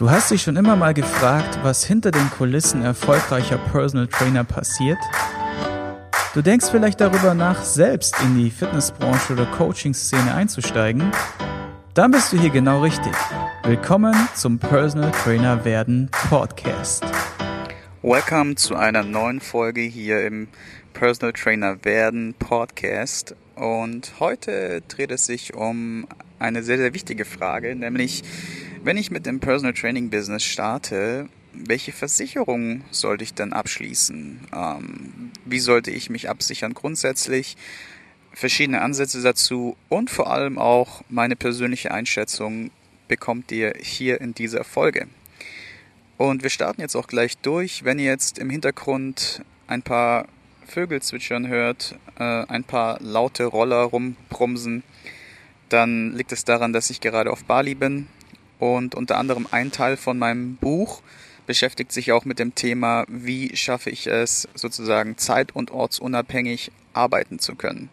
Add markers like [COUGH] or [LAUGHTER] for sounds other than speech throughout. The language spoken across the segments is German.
Du hast dich schon immer mal gefragt, was hinter den Kulissen erfolgreicher Personal Trainer passiert? Du denkst vielleicht darüber nach, selbst in die Fitnessbranche oder Coaching-Szene einzusteigen? Dann bist du hier genau richtig. Willkommen zum Personal Trainer werden Podcast. Welcome zu einer neuen Folge hier im Personal Trainer werden Podcast. Und heute dreht es sich um eine sehr, sehr wichtige Frage, nämlich wenn ich mit dem Personal Training Business starte, welche Versicherung sollte ich dann abschließen? Ähm, wie sollte ich mich absichern grundsätzlich? Verschiedene Ansätze dazu und vor allem auch meine persönliche Einschätzung bekommt ihr hier in dieser Folge. Und wir starten jetzt auch gleich durch. Wenn ihr jetzt im Hintergrund ein paar Vögel zwitschern hört, äh, ein paar laute Roller rumbrumsen, dann liegt es daran, dass ich gerade auf Bali bin und unter anderem ein Teil von meinem Buch beschäftigt sich auch mit dem Thema, wie schaffe ich es, sozusagen zeit- und ortsunabhängig arbeiten zu können.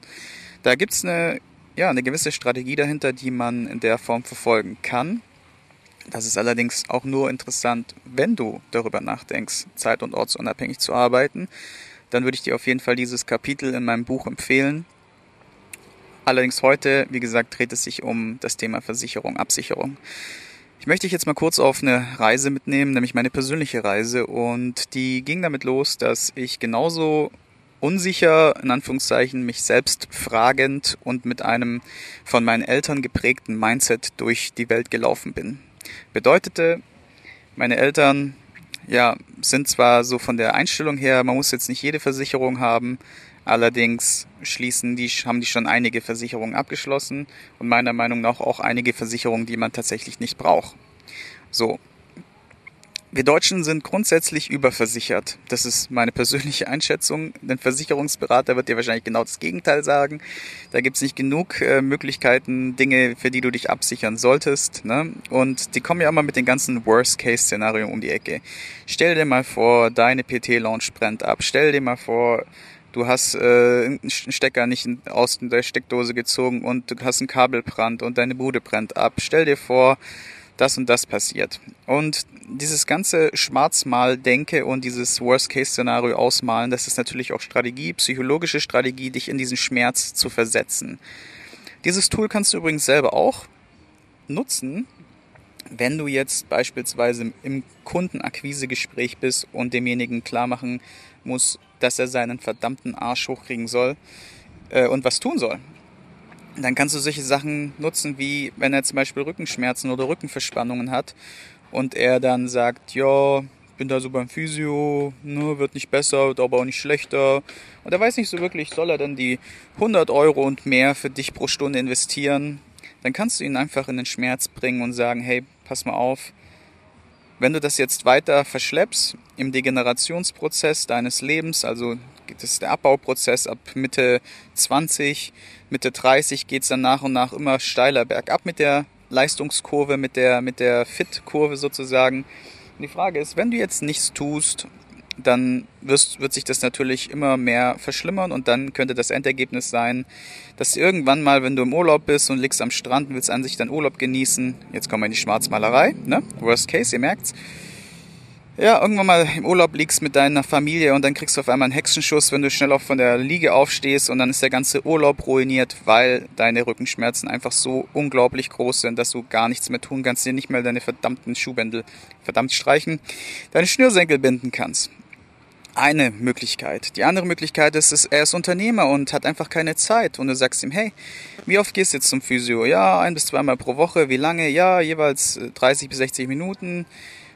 Da gibt es eine, ja, eine gewisse Strategie dahinter, die man in der Form verfolgen kann. Das ist allerdings auch nur interessant, wenn du darüber nachdenkst, zeit- und ortsunabhängig zu arbeiten. Dann würde ich dir auf jeden Fall dieses Kapitel in meinem Buch empfehlen. Allerdings heute, wie gesagt, dreht es sich um das Thema Versicherung, Absicherung. Ich möchte dich jetzt mal kurz auf eine Reise mitnehmen, nämlich meine persönliche Reise. Und die ging damit los, dass ich genauso unsicher, in Anführungszeichen, mich selbst fragend und mit einem von meinen Eltern geprägten Mindset durch die Welt gelaufen bin. Bedeutete, meine Eltern, ja, sind zwar so von der Einstellung her, man muss jetzt nicht jede Versicherung haben, Allerdings schließen die, haben die schon einige Versicherungen abgeschlossen und meiner Meinung nach auch einige Versicherungen, die man tatsächlich nicht braucht. So. Wir Deutschen sind grundsätzlich überversichert. Das ist meine persönliche [LAUGHS] Einschätzung. Ein Versicherungsberater wird dir wahrscheinlich genau das Gegenteil sagen. Da gibt es nicht genug äh, Möglichkeiten, Dinge, für die du dich absichern solltest. Ne? Und die kommen ja immer mit den ganzen Worst-Case-Szenarien um die Ecke. Stell dir mal vor, deine PT-Launch brennt ab. Stell dir mal vor, du hast äh, einen Stecker nicht aus der Steckdose gezogen und du hast einen Kabelbrand und deine Bude brennt ab. Stell dir vor, das und das passiert. Und dieses ganze Schwarzmal-Denke und dieses Worst-Case-Szenario ausmalen, das ist natürlich auch Strategie, psychologische Strategie, dich in diesen Schmerz zu versetzen. Dieses Tool kannst du übrigens selber auch nutzen, wenn du jetzt beispielsweise im Kundenakquisegespräch bist und demjenigen klar machen muss, dass er seinen verdammten Arsch hochkriegen soll äh, und was tun soll. Dann kannst du solche Sachen nutzen, wie wenn er zum Beispiel Rückenschmerzen oder Rückenverspannungen hat und er dann sagt, ja, bin da so beim Physio, ne, wird nicht besser, wird aber auch nicht schlechter. Und er weiß nicht so wirklich, soll er dann die 100 Euro und mehr für dich pro Stunde investieren? Dann kannst du ihn einfach in den Schmerz bringen und sagen, hey, pass mal auf, wenn du das jetzt weiter verschleppst im Degenerationsprozess deines Lebens, also das ist der Abbauprozess ab Mitte 20, Mitte 30 geht es dann nach und nach immer steiler bergab mit der Leistungskurve, mit der, mit der Fit-Kurve sozusagen. Und die Frage ist, wenn du jetzt nichts tust dann wirst, wird sich das natürlich immer mehr verschlimmern und dann könnte das Endergebnis sein, dass irgendwann mal, wenn du im Urlaub bist und liegst am Strand und willst an sich deinen Urlaub genießen, jetzt kommen wir in die Schwarzmalerei, ne? Worst case, ihr merkt's. Ja, irgendwann mal im Urlaub liegst mit deiner Familie und dann kriegst du auf einmal einen Hexenschuss, wenn du schnell auch von der Liege aufstehst und dann ist der ganze Urlaub ruiniert, weil deine Rückenschmerzen einfach so unglaublich groß sind, dass du gar nichts mehr tun kannst, dir nicht mehr deine verdammten Schuhbändel verdammt streichen, deine Schnürsenkel binden kannst eine Möglichkeit. Die andere Möglichkeit ist, ist, er ist Unternehmer und hat einfach keine Zeit. Und du sagst ihm, hey, wie oft gehst du jetzt zum Physio? Ja, ein bis zweimal pro Woche. Wie lange? Ja, jeweils 30 äh, bis 60 Minuten.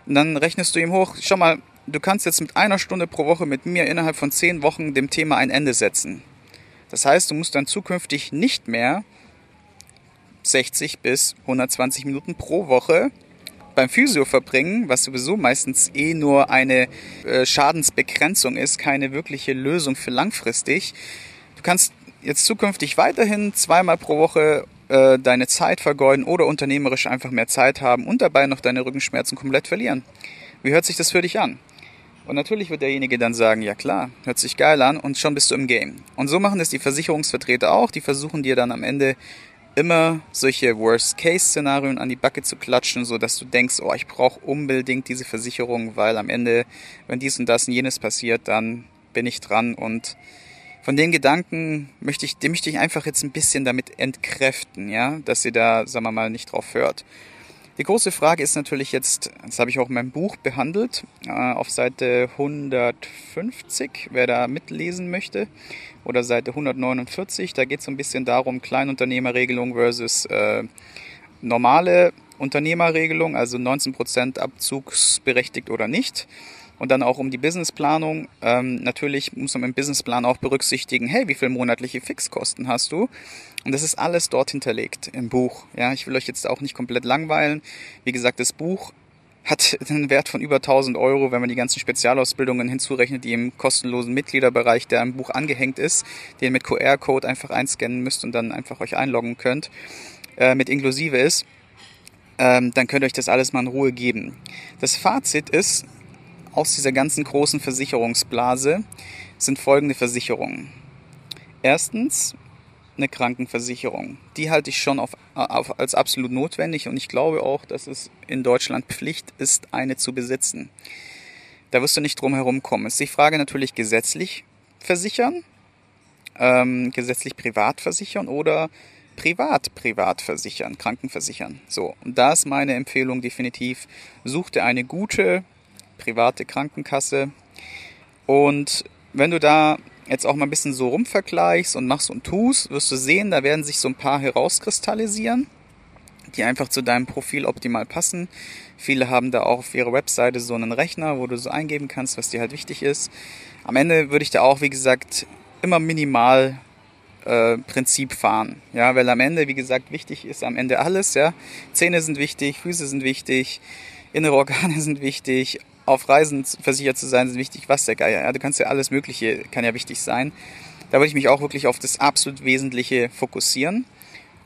Und dann rechnest du ihm hoch, schau mal, du kannst jetzt mit einer Stunde pro Woche mit mir innerhalb von 10 Wochen dem Thema ein Ende setzen. Das heißt, du musst dann zukünftig nicht mehr 60 bis 120 Minuten pro Woche beim Physio verbringen, was sowieso meistens eh nur eine äh, Schadensbegrenzung ist, keine wirkliche Lösung für langfristig. Du kannst jetzt zukünftig weiterhin zweimal pro Woche äh, deine Zeit vergeuden oder unternehmerisch einfach mehr Zeit haben und dabei noch deine Rückenschmerzen komplett verlieren. Wie hört sich das für dich an? Und natürlich wird derjenige dann sagen, ja klar, hört sich geil an und schon bist du im Game. Und so machen es die Versicherungsvertreter auch, die versuchen dir dann am Ende immer solche Worst-Case-Szenarien an die Backe zu klatschen, so dass du denkst, oh, ich brauche unbedingt diese Versicherung, weil am Ende, wenn dies und das und jenes passiert, dann bin ich dran und von den Gedanken möchte ich, dem möchte ich einfach jetzt ein bisschen damit entkräften, ja, dass ihr da, sagen wir mal, nicht drauf hört. Die große Frage ist natürlich jetzt, das habe ich auch in meinem Buch behandelt, äh, auf Seite 150, wer da mitlesen möchte, oder Seite 149, da geht es so ein bisschen darum, Kleinunternehmerregelung versus äh, normale Unternehmerregelung, also 19% abzugsberechtigt oder nicht und dann auch um die Businessplanung. Ähm, natürlich muss man im Businessplan auch berücksichtigen, hey, wie viel monatliche Fixkosten hast du? Und das ist alles dort hinterlegt im Buch. Ja, ich will euch jetzt auch nicht komplett langweilen. Wie gesagt, das Buch hat [LAUGHS] einen Wert von über 1000 Euro, wenn man die ganzen Spezialausbildungen hinzurechnet, die im kostenlosen Mitgliederbereich, der im Buch angehängt ist, den mit QR-Code einfach einscannen müsst und dann einfach euch einloggen könnt, äh, mit inklusive ist, ähm, dann könnt ihr euch das alles mal in Ruhe geben. Das Fazit ist, aus dieser ganzen großen Versicherungsblase sind folgende Versicherungen. Erstens eine Krankenversicherung. Die halte ich schon auf, auf, als absolut notwendig und ich glaube auch, dass es in Deutschland Pflicht ist, eine zu besitzen. Da wirst du nicht drum herum kommen. Es ist die Frage natürlich gesetzlich versichern, ähm, gesetzlich privat versichern oder privat privat versichern, Krankenversichern. So, und da ist meine Empfehlung definitiv, such dir eine gute private Krankenkasse. Und wenn du da jetzt auch mal ein bisschen so rumvergleichst und machst und tust, wirst du sehen, da werden sich so ein paar herauskristallisieren, die einfach zu deinem Profil optimal passen. Viele haben da auch auf ihrer Webseite so einen Rechner, wo du so eingeben kannst, was dir halt wichtig ist. Am Ende würde ich da auch, wie gesagt, immer minimal äh, Prinzip fahren. Ja, weil am Ende, wie gesagt, wichtig ist am Ende alles, ja. Zähne sind wichtig, Füße sind wichtig, innere Organe [LAUGHS] sind wichtig, auf Reisen versichert zu sein, ist wichtig, was der Geier. Ja, du kannst ja alles Mögliche, kann ja wichtig sein. Da würde ich mich auch wirklich auf das absolut Wesentliche fokussieren.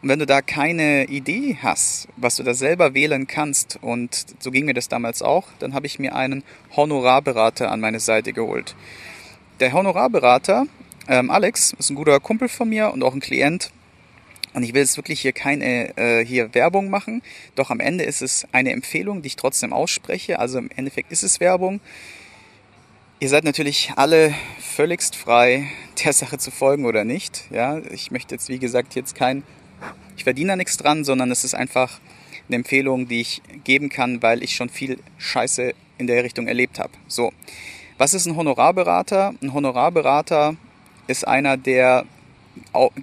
Und wenn du da keine Idee hast, was du da selber wählen kannst, und so ging mir das damals auch, dann habe ich mir einen Honorarberater an meine Seite geholt. Der Honorarberater, ähm, Alex, ist ein guter Kumpel von mir und auch ein Klient. Und ich will jetzt wirklich hier keine äh, hier Werbung machen, doch am Ende ist es eine Empfehlung, die ich trotzdem ausspreche. Also im Endeffekt ist es Werbung. Ihr seid natürlich alle völligst frei, [LAUGHS] der Sache zu folgen oder nicht. Ja, ich möchte jetzt wie gesagt jetzt kein, ich verdiene da nichts dran, sondern es ist einfach eine Empfehlung, die ich geben kann, weil ich schon viel Scheiße in der Richtung erlebt habe. So, was ist ein Honorarberater? Ein Honorarberater ist einer, der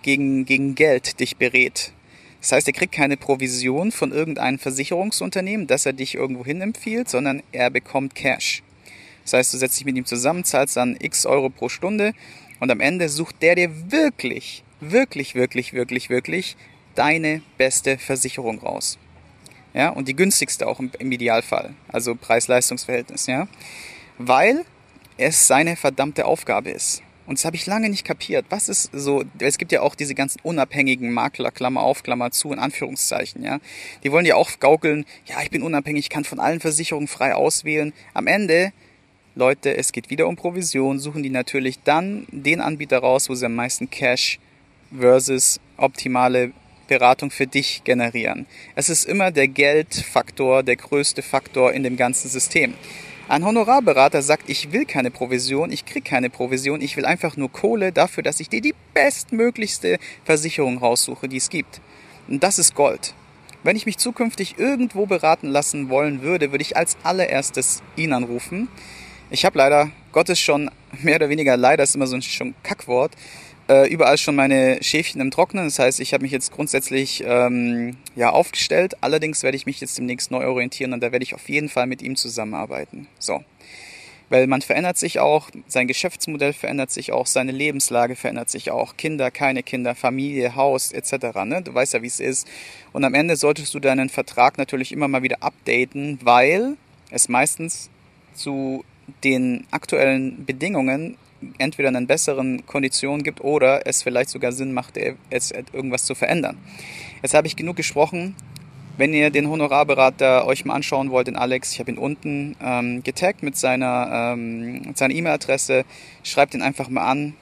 gegen, gegen Geld dich berät. Das heißt, er kriegt keine Provision von irgendeinem Versicherungsunternehmen, dass er dich irgendwo hin empfiehlt, sondern er bekommt Cash. Das heißt, du setzt dich mit ihm zusammen, zahlst dann x Euro pro Stunde und am Ende sucht der dir wirklich, wirklich, wirklich, wirklich, wirklich deine beste Versicherung raus. Ja, und die günstigste auch im, im Idealfall. Also Preis-Leistungs-Verhältnis, ja. Weil es seine verdammte Aufgabe ist. Und das habe ich lange nicht kapiert. Was ist so, es gibt ja auch diese ganzen unabhängigen Makler, Klammer auf, Klammer zu, in Anführungszeichen, ja. Die wollen ja auch gaukeln, ja, ich bin unabhängig, ich kann von allen Versicherungen frei auswählen. Am Ende, Leute, es geht wieder um Provision, suchen die natürlich dann den Anbieter raus, wo sie am meisten Cash versus optimale Beratung für dich generieren. Es ist immer der Geldfaktor, der größte Faktor in dem ganzen System. Ein Honorarberater sagt, ich will keine Provision, ich krieg keine Provision, ich will einfach nur Kohle dafür, dass ich dir die bestmöglichste Versicherung raussuche, die es gibt. Und das ist Gold. Wenn ich mich zukünftig irgendwo beraten lassen wollen würde, würde ich als allererstes ihn anrufen. Ich habe leider, Gottes schon mehr oder weniger leider ist immer so ein Kackwort, äh, überall schon meine Schäfchen im Trocknen. Das heißt, ich habe mich jetzt grundsätzlich ähm, ja, aufgestellt. Allerdings werde ich mich jetzt demnächst neu orientieren und da werde ich auf jeden Fall mit ihm zusammenarbeiten. So. Weil man verändert sich auch, sein Geschäftsmodell verändert sich auch, seine Lebenslage verändert sich auch. Kinder, keine Kinder, Familie, Haus etc. Ne? Du weißt ja, wie es ist. Und am Ende solltest du deinen Vertrag natürlich immer mal wieder updaten, weil es meistens zu den aktuellen Bedingungen entweder einen besseren Konditionen gibt oder es vielleicht sogar Sinn macht, es irgendwas zu verändern. Jetzt habe ich genug gesprochen. Wenn ihr den Honorarberater euch mal anschauen wollt, den Alex, ich habe ihn unten ähm, getaggt mit seiner ähm, seiner E-Mail-Adresse, schreibt ihn einfach mal an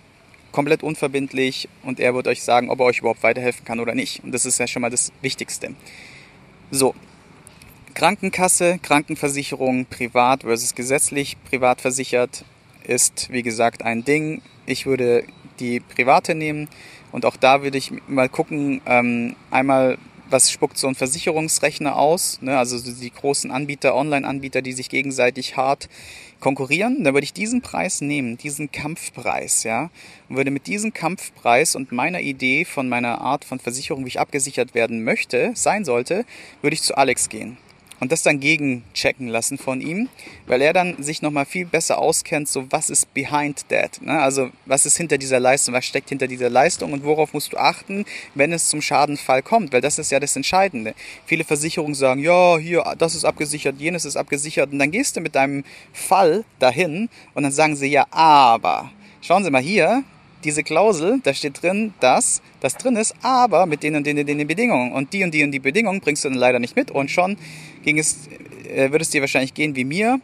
komplett unverbindlich und er wird euch sagen, ob er euch überhaupt weiterhelfen kann oder nicht. Und das ist ja schon mal das Wichtigste. So, Krankenkasse, Krankenversicherung, privat versus gesetzlich privat versichert ist, wie gesagt, ein Ding. Ich würde die private nehmen und auch da würde ich mal gucken, ähm, einmal was spuckt so ein Versicherungsrechner aus, ne? also die großen Anbieter, Online-Anbieter, die sich gegenseitig hart konkurrieren, dann würde ich diesen Preis nehmen, diesen Kampfpreis, ja, und würde mit diesem Kampfpreis und meiner Idee von meiner Art von Versicherung, wie ich abgesichert werden möchte, sein sollte, würde ich zu Alex gehen und das dann gegenchecken lassen von ihm, weil er dann sich nochmal viel besser auskennt, so was ist behind that, ne? also was ist hinter dieser Leistung, was steckt hinter dieser Leistung und worauf musst du achten, wenn es zum Schadenfall kommt, weil das ist ja das Entscheidende. Viele Versicherungen sagen, ja, hier, das ist abgesichert, jenes ist abgesichert und dann gehst du mit deinem Fall dahin und dann sagen sie, ja, aber, schauen Sie mal hier, diese Klausel, da steht drin, dass das drin ist, aber mit den und den, den, den Bedingungen. Und die und die und die Bedingungen bringst du dann leider nicht mit. Und schon ging es, äh, würde es dir wahrscheinlich gehen wie mir,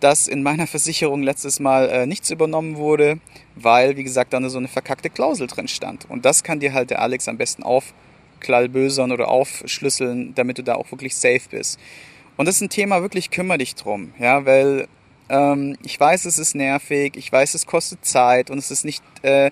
dass in meiner [LAUGHS] Versicherung letztes Mal äh, nichts übernommen wurde, weil, wie gesagt, da so eine verkackte Klausel drin stand. Und das kann dir halt der Alex am besten aufklalbösern oder aufschlüsseln, damit du da auch wirklich safe bist. Und das ist ein Thema, wirklich kümmere dich drum, ja, weil ähm, ich weiß, es ist nervig, ich weiß, es kostet Zeit und es ist nicht, äh,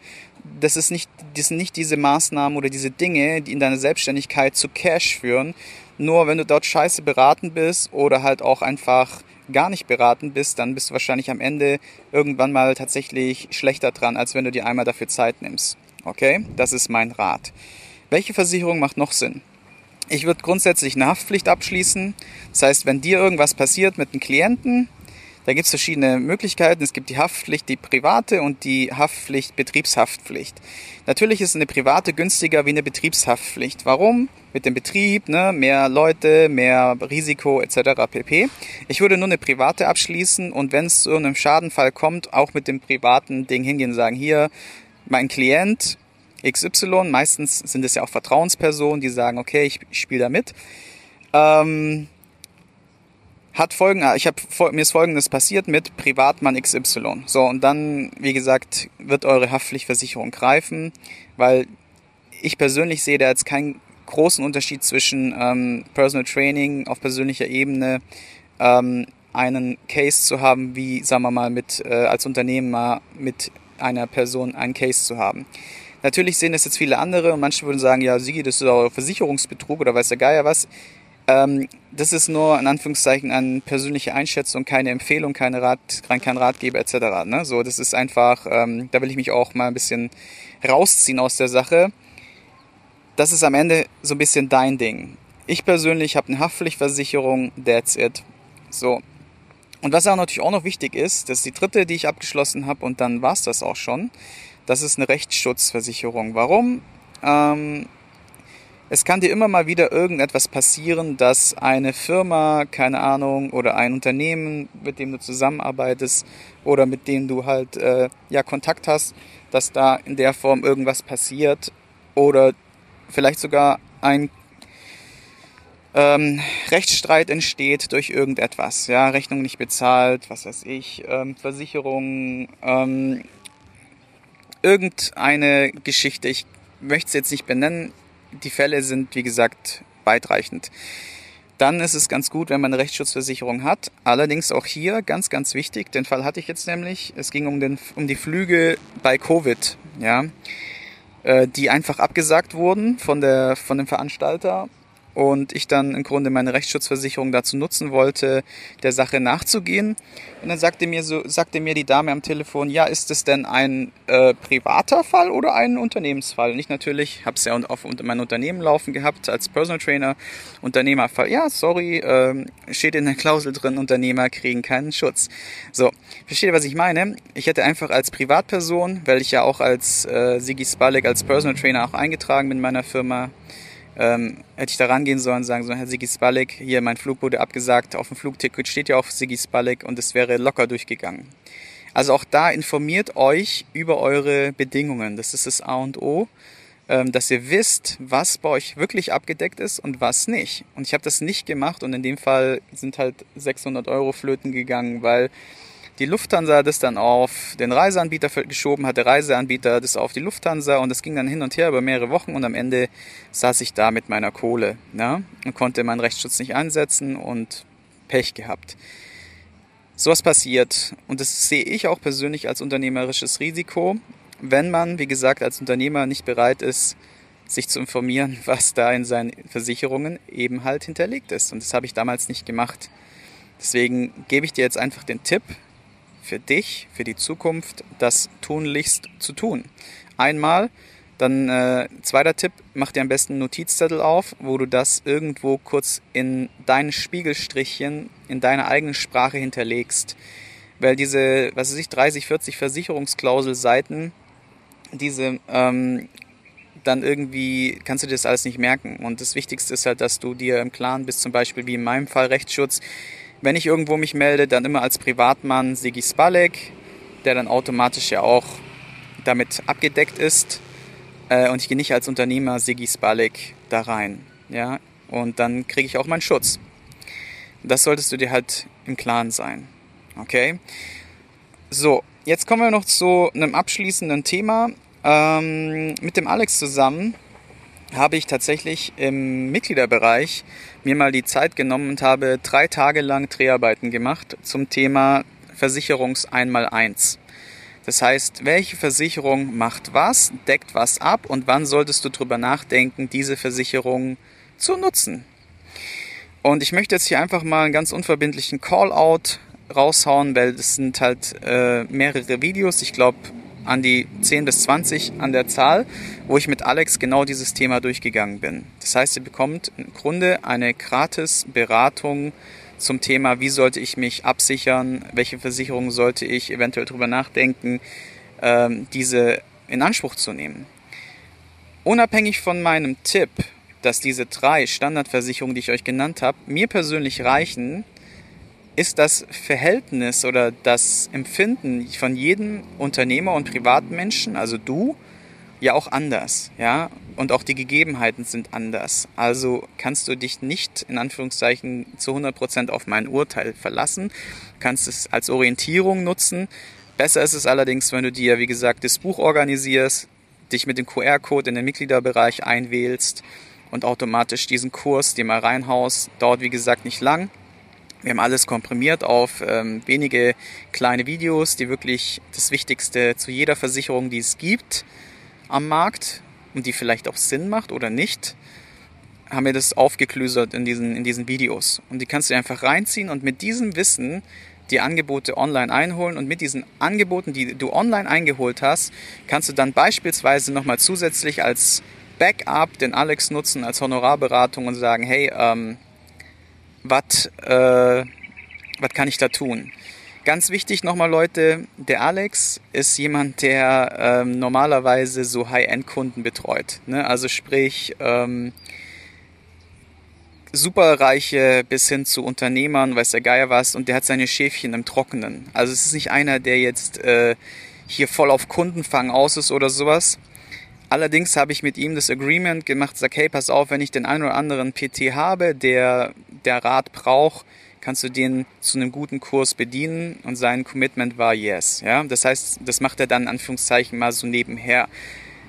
das ist nicht, das sind nicht diese Maßnahmen oder diese Dinge, die in deiner Selbstständigkeit zu Cash führen. Nur wenn du dort scheiße beraten bist oder halt auch einfach gar nicht beraten bist, dann bist du wahrscheinlich am Ende irgendwann mal tatsächlich schlechter dran, als wenn du dir einmal dafür Zeit nimmst. Okay? Das ist mein Rat. Welche Versicherung macht noch Sinn? Ich würde grundsätzlich eine Haftpflicht abschließen. Das heißt, wenn dir irgendwas passiert mit einem Klienten, da gibt es verschiedene Möglichkeiten. Es gibt die Haftpflicht, die private und die Haftpflicht, Betriebshaftpflicht. Natürlich ist eine private günstiger wie eine Betriebshaftpflicht. Warum? Mit dem Betrieb, ne? mehr Leute, mehr Risiko etc. pp. Ich würde nur eine private abschließen und wenn es zu einem Schadenfall kommt, auch mit dem privaten Ding hingehen und sagen, hier, mein Klient XY, meistens sind es ja auch Vertrauenspersonen, die sagen, okay, ich spiele da mit. Ähm, hat folgen, ich habe mir ist folgendes passiert mit Privatmann XY. So und dann, wie gesagt, wird eure Haftpflichtversicherung greifen, weil ich persönlich sehe da jetzt keinen großen Unterschied zwischen ähm, Personal Training auf persönlicher Ebene, ähm, einen Case zu haben, wie sagen wir mal mit äh, als Unternehmer mit einer Person einen Case zu haben. Natürlich sehen das jetzt viele andere und manche würden sagen, ja, Sigi, das ist auch Versicherungsbetrug oder weiß der Geier was. Ähm, das ist nur in Anführungszeichen eine persönliche Einschätzung, keine Empfehlung, keine Rat, kein Ratgeber etc. Ne? So, das ist einfach, ähm, da will ich mich auch mal ein bisschen rausziehen aus der Sache. Das ist am Ende so ein bisschen dein Ding. Ich persönlich habe eine Haftpflichtversicherung, that's it. So. Und was auch natürlich auch noch wichtig ist, das ist die dritte, die ich abgeschlossen habe und dann war's das auch schon. Das ist eine Rechtsschutzversicherung. Warum? Ähm, es kann dir immer mal wieder irgendetwas passieren, dass eine Firma, keine Ahnung, oder ein Unternehmen, mit dem du zusammenarbeitest oder mit dem du halt äh, ja Kontakt hast, dass da in der Form irgendwas passiert oder vielleicht sogar ein ähm, Rechtsstreit entsteht durch irgendetwas, ja, Rechnung nicht bezahlt, was weiß ich, ähm, Versicherung, ähm, irgendeine Geschichte, ich möchte es jetzt nicht benennen, die Fälle sind, wie gesagt, weitreichend. Dann ist es ganz gut, wenn man eine Rechtsschutzversicherung hat. Allerdings auch hier ganz, ganz wichtig, den Fall hatte ich jetzt nämlich. Es ging um, den, um die Flüge bei Covid, ja, äh, die einfach abgesagt wurden von, der, von dem Veranstalter und ich dann im Grunde meine Rechtsschutzversicherung dazu nutzen wollte, der Sache nachzugehen. Und dann sagte mir so, sagte mir die Dame am Telefon, ja, ist es denn ein äh, privater Fall oder ein Unternehmensfall? Und ich natürlich habe es ja auf mein Unternehmen laufen gehabt als Personal Trainer, Unternehmerfall. Ja, sorry, äh, steht in der Klausel drin, Unternehmer kriegen keinen Schutz. So, versteht ihr, was ich meine? Ich hätte einfach als Privatperson, weil ich ja auch als äh, Sigi Spalek als Personal Trainer auch eingetragen bin in meiner Firma, ähm, hätte ich da rangehen sollen und sagen so, Herr Sigi Spalek, hier mein Flug wurde abgesagt, auf dem Flugticket steht ja auch Sigi Spalek und es wäre locker durchgegangen. Also auch da informiert euch über eure Bedingungen. Das ist das A und O, ähm, dass ihr wisst, was bei euch wirklich abgedeckt ist und was nicht. Und ich habe das nicht gemacht und in dem Fall sind halt 600 Euro flöten gegangen, weil die Lufthansa das dann auf den Reiseanbieter geschoben hat, der Reiseanbieter das auf die Lufthansa und das ging dann hin und her über mehrere Wochen und am Ende saß ich da mit meiner Kohle ja, und konnte meinen Rechtsschutz nicht einsetzen und Pech gehabt. Sowas passiert und das sehe ich auch persönlich als unternehmerisches Risiko, wenn man, wie gesagt, als Unternehmer nicht bereit ist, sich zu informieren, [LAUGHS] was da in seinen Versicherungen eben halt hinterlegt ist. Und das habe ich damals nicht gemacht. Deswegen gebe ich dir jetzt einfach den Tipp für dich, für die Zukunft, das tunlichst zu tun. Einmal, dann äh, zweiter Tipp, mach dir am besten einen Notizzettel auf, wo du das irgendwo kurz in deinen Spiegelstrichchen, in deiner eigenen Sprache hinterlegst. Weil diese, was weiß ich, 30, 40 Versicherungsklausel-Seiten, diese ähm, dann irgendwie kannst du dir das alles nicht merken. Und das Wichtigste ist halt, dass du dir im Klaren bist, zum Beispiel wie in meinem Fall Rechtsschutz. Wenn ich irgendwo mich melde, dann immer als Privatmann Sigi Spalek, der dann automatisch ja auch damit abgedeckt ist. Äh, und ich gehe nicht als Unternehmer Sigi Spalek da rein. Ja? Und dann kriege ich auch meinen Schutz. Das solltest du dir halt im Klaren sein. Okay? So, jetzt kommen wir noch zu einem abschließenden Thema. Ähm, mit dem Alex zusammen habe ich tatsächlich im Mitgliederbereich mir mal die Zeit genommen und habe drei Tage lang Dreharbeiten gemacht zum Thema Versicherungs 1x1. Das heißt, welche Versicherung macht was, deckt was ab und wann solltest du darüber nachdenken, diese Versicherung zu nutzen. Und ich möchte jetzt hier einfach mal einen ganz unverbindlichen Call-out raushauen, weil es sind halt äh, mehrere Videos. Ich glaube, an die 10 bis 20 an der Zahl, wo ich mit Alex genau dieses Thema durchgegangen bin. Das heißt, ihr bekommt im Grunde eine gratis Beratung zum Thema, wie sollte ich mich absichern, welche Versicherung sollte ich eventuell darüber nachdenken, ähm, diese in Anspruch zu nehmen. Unabhängig von meinem Tipp, dass diese drei Standardversicherungen, die ich euch genannt habe, mir persönlich reichen, ist das Verhältnis oder das Empfinden von jedem Unternehmer und Privatmenschen, also du, ja auch anders, ja, und auch die Gegebenheiten sind anders. Also kannst du dich nicht in Anführungszeichen zu 100% auf mein Urteil verlassen, kannst es als Orientierung nutzen. Besser ist es allerdings, wenn du dir, wie gesagt, das Buch organisierst, dich mit dem QR-Code in den Mitgliederbereich einwählst und automatisch diesen Kurs dir mal reinhaust. Dauert, wie gesagt, nicht lang wir haben alles komprimiert auf ähm, wenige kleine Videos, die wirklich das Wichtigste zu jeder Versicherung, die es gibt am Markt und die vielleicht auch Sinn macht oder nicht, haben wir das aufgeklüsert in diesen, in diesen Videos. Und die kannst du einfach reinziehen und mit diesem Wissen die Angebote online einholen und mit diesen Angeboten, die du online eingeholt hast, kannst du dann beispielsweise nochmal zusätzlich als Backup den Alex nutzen als Honorarberatung und sagen, hey, ähm, was äh, kann ich da tun? Ganz wichtig nochmal Leute, der Alex ist jemand, der ähm, normalerweise so High-End-Kunden betreut. Ne? Also sprich ähm, superreiche bis hin zu Unternehmern, weiß der Geier was, und der hat seine Schäfchen im Trockenen. Also es ist nicht einer, der jetzt äh, hier voll auf Kundenfang aus ist oder sowas. Allerdings habe ich mit ihm das Agreement gemacht, sag, hey, pass auf, wenn ich den einen oder anderen PT habe, der der Rat braucht, kannst du den zu einem guten Kurs bedienen und sein Commitment war yes. Ja? Das heißt, das macht er dann in Anführungszeichen mal so nebenher.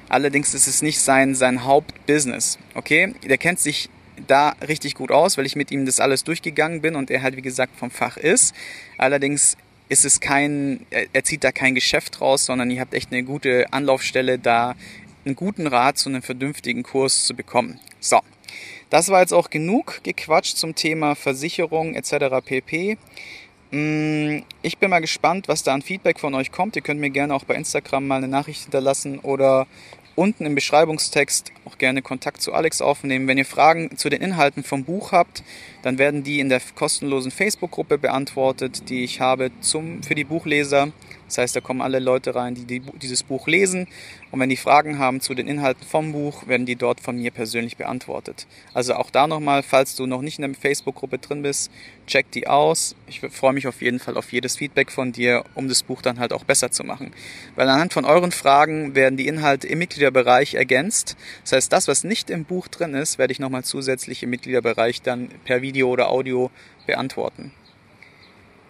Allerdings ist es nicht sein, sein Hauptbusiness. Okay? Der kennt sich da richtig gut aus, weil ich mit ihm das alles durchgegangen bin und er halt, wie gesagt, vom Fach ist. Allerdings ist es kein, er zieht da kein Geschäft raus, sondern ihr habt echt eine gute Anlaufstelle, da einen guten Rat zu einem vernünftigen Kurs zu bekommen. So, das war jetzt auch genug gequatscht zum Thema Versicherung etc. pp. Mm, ich bin mal gespannt, was da an Feedback von euch kommt. Ihr könnt mir gerne auch bei Instagram mal eine Nachricht hinterlassen oder unten im Beschreibungstext auch gerne Kontakt zu Alex aufnehmen. Wenn ihr Fragen zu den Inhalten vom Buch habt, dann werden die in der kostenlosen Facebook-Gruppe beantwortet, die ich habe zum, für die Buchleser. Das heißt, da kommen alle Leute rein, die, die dieses Buch lesen. Und wenn die Fragen haben zu den Inhalten vom Buch, werden die dort von mir persönlich beantwortet. Also auch da nochmal, falls du noch nicht in der Facebook-Gruppe drin bist, check die aus. Ich freue mich auf jeden Fall auf jedes Feedback von dir, um das Buch dann halt auch besser zu machen. Weil anhand von euren Fragen werden die Inhalte im Mitgliederbereich ergänzt. Das heißt, das, was nicht im Buch drin ist, werde ich nochmal zusätzlich im Mitgliederbereich dann per Video oder Audio beantworten.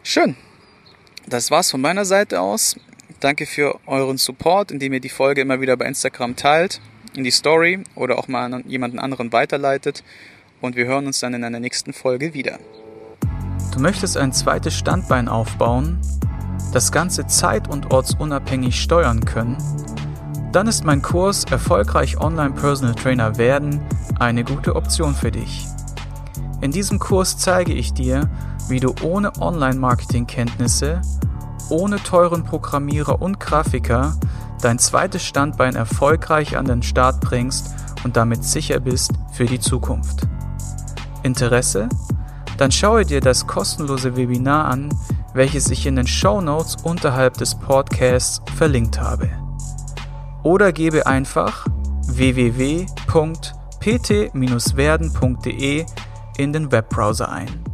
Schön. Das war's von meiner Seite aus. Danke für euren Support, indem ihr die Folge immer wieder bei Instagram teilt, in die Story oder auch mal an jemanden anderen weiterleitet. Und wir hören uns dann in einer nächsten Folge wieder. Du möchtest ein zweites Standbein aufbauen, das Ganze zeit- und ortsunabhängig steuern können? Dann ist mein Kurs Erfolgreich Online Personal Trainer werden eine gute Option für dich. In diesem Kurs zeige ich dir, wie du ohne Online-Marketing-Kenntnisse, ohne teuren Programmierer und Grafiker dein zweites Standbein erfolgreich an den Start bringst und damit sicher bist für die Zukunft. Interesse? Dann schaue dir das kostenlose Webinar an, welches ich in den Show Notes unterhalb des Podcasts verlinkt habe. Oder gebe einfach www.pt-werden.de in den Webbrowser ein.